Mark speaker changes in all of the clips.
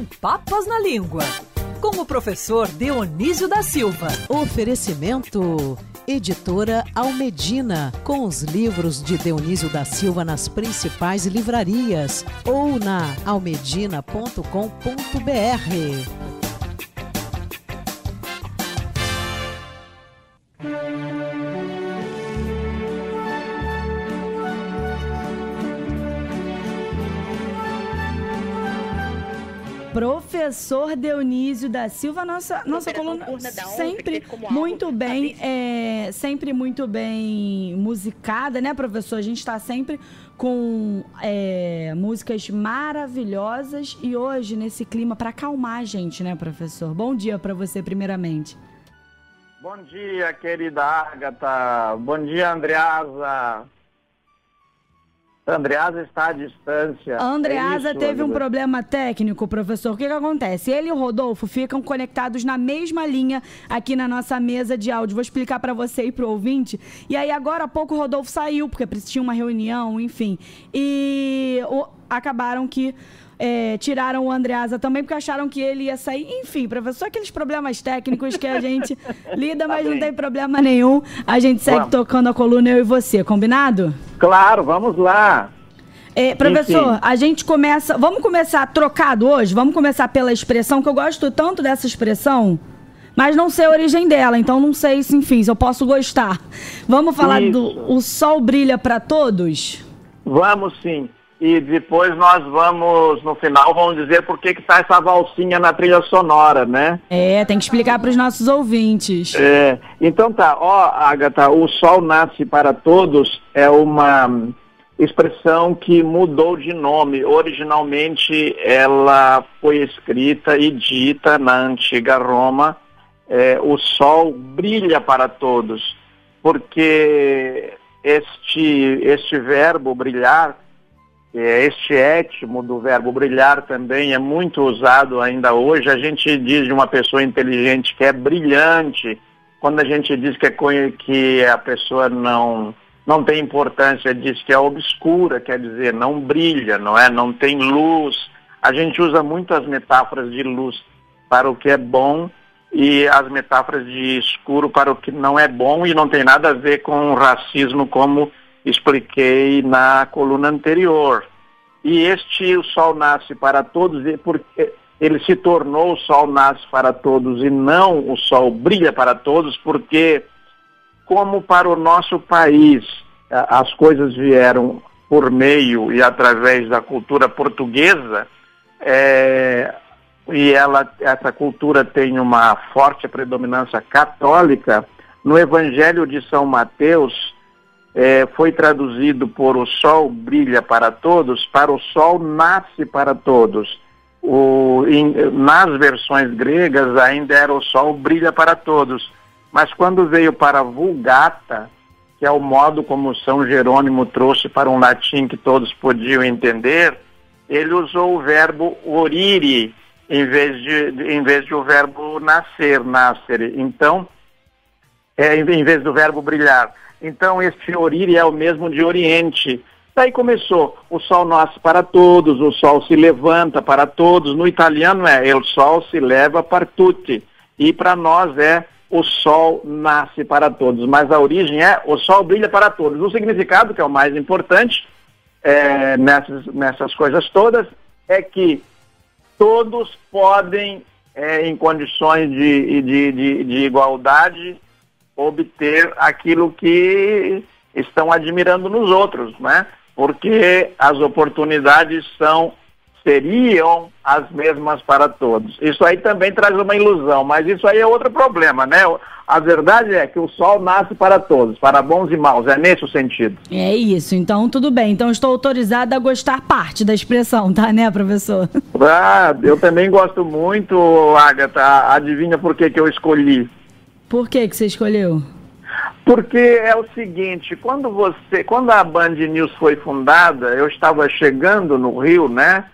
Speaker 1: Sem Papas na Língua, com o professor Dionísio da Silva.
Speaker 2: Oferecimento. Editora Almedina, com os livros de Dionísio da Silva nas principais livrarias ou na almedina.com.br.
Speaker 3: Professor Dionísio da Silva, nossa, nossa coluna sempre muito bem, é, sempre muito bem musicada, né, professor? A gente está sempre com é, músicas maravilhosas e hoje nesse clima para acalmar a gente, né, professor? Bom dia para você, primeiramente.
Speaker 4: Bom dia, querida Agatha. Bom dia, Andreasa. Andreasa está à distância.
Speaker 3: A Andreasa
Speaker 4: é isso,
Speaker 3: teve um problema técnico, professor. O que, que acontece? Ele e o Rodolfo ficam conectados na mesma linha aqui na nossa mesa de áudio. Vou explicar para você e pro ouvinte. E aí, agora há pouco, o Rodolfo saiu, porque tinha uma reunião, enfim. E o- acabaram que. É, tiraram o Andreasa também porque acharam que ele ia sair. Enfim, professor, aqueles problemas técnicos que a gente lida, mas não
Speaker 4: bem.
Speaker 3: tem problema nenhum. A gente segue
Speaker 4: Vamos.
Speaker 3: tocando a coluna, eu e você, combinado?
Speaker 4: Claro, vamos lá.
Speaker 3: É, professor,
Speaker 4: Enfim.
Speaker 3: a gente começa. Vamos começar trocado hoje? Vamos começar pela expressão, que eu gosto tanto dessa expressão, mas não sei a origem dela, então não sei se, enfim, se eu posso gostar. Vamos falar
Speaker 4: Isso.
Speaker 3: do O Sol Brilha para Todos?
Speaker 4: Vamos sim. E depois nós vamos, no final, vamos dizer por que que tá essa valsinha na trilha sonora, né?
Speaker 3: É, tem que explicar para os nossos ouvintes.
Speaker 4: É, então tá, ó, Agatha, o sol nasce para todos é uma expressão que mudou de nome. Originalmente ela foi escrita e dita na antiga Roma, é, o sol brilha para todos, porque este, este verbo brilhar, este étimo do verbo brilhar também é muito usado ainda hoje. A gente diz de uma pessoa inteligente que é brilhante, quando a gente diz que, é, que a pessoa não, não tem importância, diz que é obscura, quer dizer, não brilha, não é? Não tem luz. A gente usa muito as metáforas de luz para o que é bom e as metáforas de escuro para o que não é bom e não tem nada a ver com racismo, como expliquei na coluna anterior. E este o sol nasce para todos, porque ele se tornou o sol nasce para todos e não o sol brilha para todos, porque como para o nosso país as coisas vieram por meio e através da cultura portuguesa, é, e ela, essa cultura tem uma forte predominância católica, no Evangelho de São Mateus é, foi traduzido por o sol brilha para todos, para o sol nasce para todos. O, em- nas versões gregas ainda era o sol brilha para todos, mas quando veio para a Vulgata, que é o modo como São Jerônimo trouxe para um latim que todos podiam entender, ele usou o verbo orire em vez de, em vez de o verbo nascer, nascer. Então, é, em vez do verbo brilhar. Então, este orire é o mesmo de oriente. Daí começou, o sol nasce para todos, o sol se levanta para todos. No italiano é el sol se leva para tutti. E para nós é o sol nasce para todos. Mas a origem é o sol brilha para todos. O significado, que é o mais importante é, nessas, nessas coisas todas, é que todos podem, é, em condições de, de, de, de igualdade, obter aquilo que estão admirando nos outros, né? Porque as oportunidades são seriam as mesmas para todos. Isso aí também traz uma ilusão, mas isso aí é outro problema, né? A verdade é que o sol nasce para todos, para bons e maus, é nesse o sentido.
Speaker 3: É isso, então tudo bem. Então estou autorizada a gostar parte da expressão, tá, né, professor?
Speaker 4: Ah, eu também gosto muito, Agatha. Adivinha por que, que eu escolhi?
Speaker 3: Por que, que você escolheu?
Speaker 4: Porque é o seguinte, quando você, quando a Band News foi fundada, eu estava chegando no Rio, né?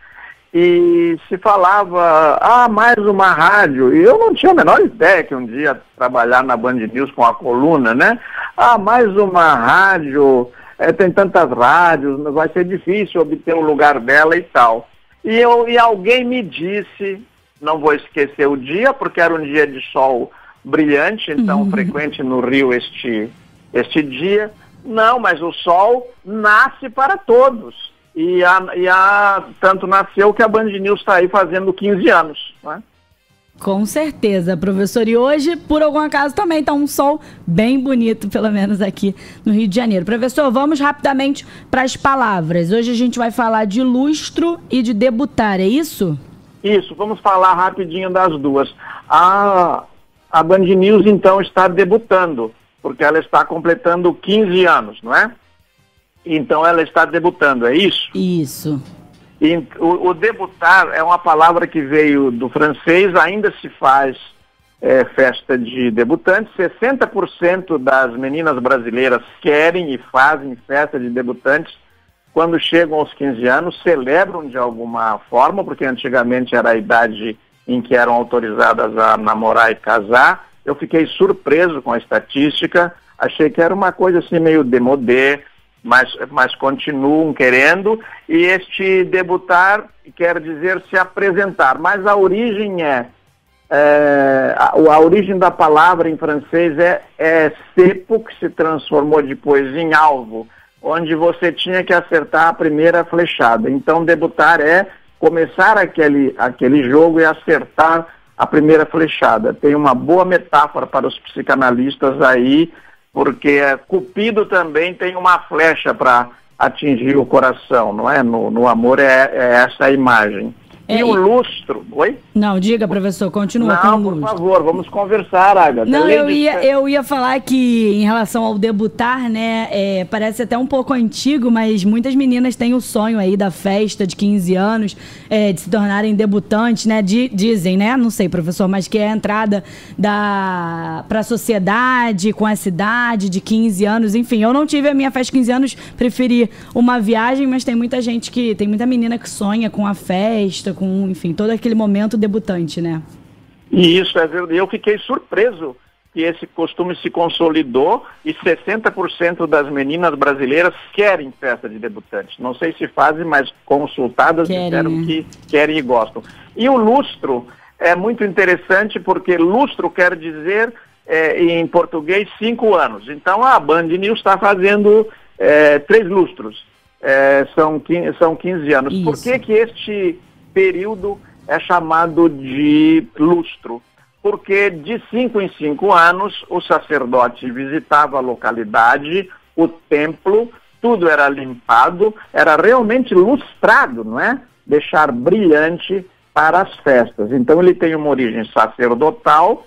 Speaker 4: E se falava, ah, mais uma rádio. E eu não tinha a menor ideia que um dia trabalhar na Band News com a coluna, né? Ah, mais uma rádio, eh, tem tantas rádios, vai ser difícil obter o lugar dela e tal. E, eu, e alguém me disse, não vou esquecer o dia, porque era um dia de sol brilhante, então uhum. frequente no Rio este, este dia. Não, mas o sol nasce para todos. E, a, e a, tanto nasceu que a Band News está aí fazendo 15 anos. Né?
Speaker 3: Com certeza, professor. E hoje, por algum acaso, também está um sol bem bonito, pelo menos aqui no Rio de Janeiro. Professor, vamos rapidamente para as palavras. Hoje a gente vai falar de lustro e de debutar, é isso?
Speaker 4: Isso, vamos falar rapidinho das duas. A, a Band News, então, está debutando porque ela está completando 15 anos, não é? Então ela está debutando, é isso?
Speaker 3: Isso.
Speaker 4: E, o, o, debutar é uma palavra que veio do francês, ainda se faz é, festa de debutantes. 60% das meninas brasileiras querem e fazem festa de debutantes quando chegam aos 15 anos, celebram de alguma forma, porque antigamente era a idade em que eram autorizadas a namorar e casar. Eu fiquei surpreso com a estatística, achei que era uma coisa assim meio demodé, mas, mas continuam querendo, e este debutar quer dizer se apresentar, mas a origem é, é a, a, origem da palavra em francês é, é cepo, que se transformou depois em alvo, onde você tinha que acertar a primeira flechada. Então, debutar é começar aquele, aquele jogo e acertar a primeira flechada. Tem uma boa metáfora para os psicanalistas aí, porque Cupido também tem uma flecha para atingir o coração, não é? No, no amor é, é essa a imagem. É, e o lustro. Oi?
Speaker 3: Não, diga, professor, continua
Speaker 4: Não,
Speaker 3: com o
Speaker 4: lustro. por favor, vamos conversar, Agatha.
Speaker 3: Não, eu ia, eu ia falar que em relação ao debutar, né, é, parece até um pouco antigo, mas muitas meninas têm o sonho aí da festa de 15 anos, é, de se tornarem debutantes, né? dizem, né? Não sei, professor, mas que é a entrada da para a sociedade com essa idade de 15 anos. Enfim, eu não tive a minha festa de 15 anos, preferi uma viagem, mas tem muita gente que. Tem muita menina que sonha com a festa com, enfim, todo aquele momento debutante, né?
Speaker 4: E isso é. Eu fiquei surpreso que esse costume se consolidou e 60% das meninas brasileiras querem festa de debutante. Não sei se fazem, mas consultadas querem, disseram né? que querem e gostam. E o lustro é muito interessante porque lustro quer dizer é, em português cinco anos. Então a Band News está fazendo é, três lustros. É, são, 15, são 15 anos. Isso. Por que, que este período é chamado de lustro, porque de cinco em cinco anos o sacerdote visitava a localidade, o templo, tudo era limpado, era realmente lustrado, não é? Deixar brilhante para as festas. Então ele tem uma origem sacerdotal,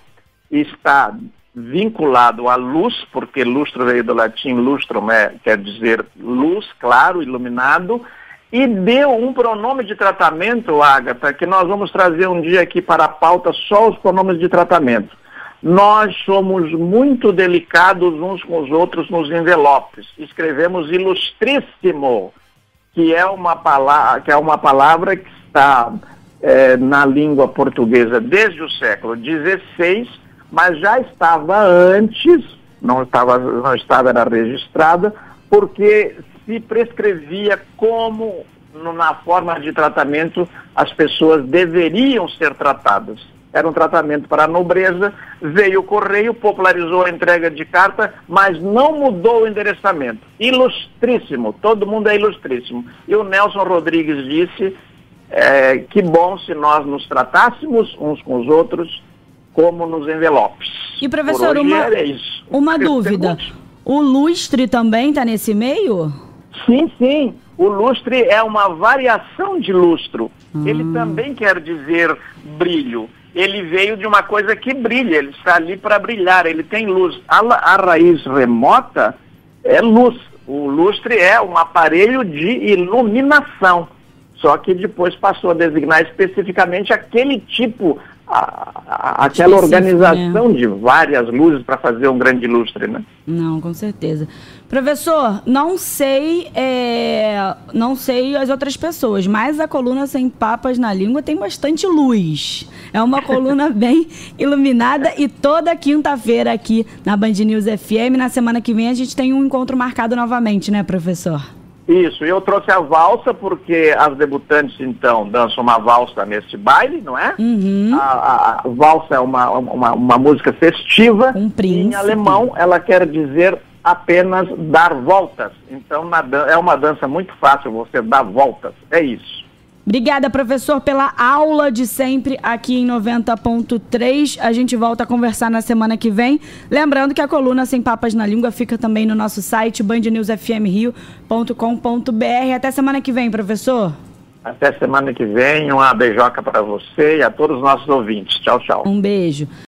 Speaker 4: está vinculado à luz, porque lustro veio do latim lustrum, é, quer dizer luz, claro, iluminado, e deu um pronome de tratamento, Agatha, que nós vamos trazer um dia aqui para a pauta só os pronomes de tratamento. Nós somos muito delicados uns com os outros nos envelopes. Escrevemos ilustríssimo, que é uma palavra, que, é uma palavra que está é, na língua portuguesa desde o século XVI, mas já estava antes, não estava, não estava era registrada, porque se prescrevia como, na forma de tratamento, as pessoas deveriam ser tratadas. Era um tratamento para a nobreza, veio o correio, popularizou a entrega de carta, mas não mudou o endereçamento. Ilustríssimo, todo mundo é ilustríssimo. E o Nelson Rodrigues disse é, que bom se nós nos tratássemos uns com os outros como nos envelopes.
Speaker 3: E professor, uma, uma dúvida. O lustre também está nesse meio?
Speaker 4: Sim, sim. O lustre é uma variação de lustro. Hum. Ele também quer dizer brilho. Ele veio de uma coisa que brilha, ele está ali para brilhar, ele tem luz. A, a raiz remota é luz. O lustre é um aparelho de iluminação. Só que depois passou a designar especificamente aquele tipo a, aquela organização né? de várias luzes para fazer um grande lustre, né?
Speaker 3: Não, com certeza. Professor, não sei, é, não sei as outras pessoas, mas a coluna sem papas na língua tem bastante luz. É uma coluna bem iluminada e toda quinta-feira aqui na Band News FM. Na semana que vem a gente tem um encontro marcado novamente, né, professor?
Speaker 4: Isso, eu trouxe a valsa porque as debutantes, então, dançam uma valsa nesse baile, não é?
Speaker 3: Uhum.
Speaker 4: A, a- a valsa é uma, uma, uma música festiva.
Speaker 3: Um príncipe.
Speaker 4: em alemão, ela quer dizer apenas dar voltas. Então, na é uma dança muito fácil você dar voltas. É isso.
Speaker 3: Obrigada, professor, pela aula de sempre aqui em 90.3. A gente volta a conversar na semana que vem. Lembrando que a coluna Sem Papas na Língua fica também no nosso site bandnewsfmrio.com.br. Até semana que vem, professor.
Speaker 4: Até semana que vem. Uma beijoca para você e a todos os nossos ouvintes. Tchau, tchau.
Speaker 3: Um beijo.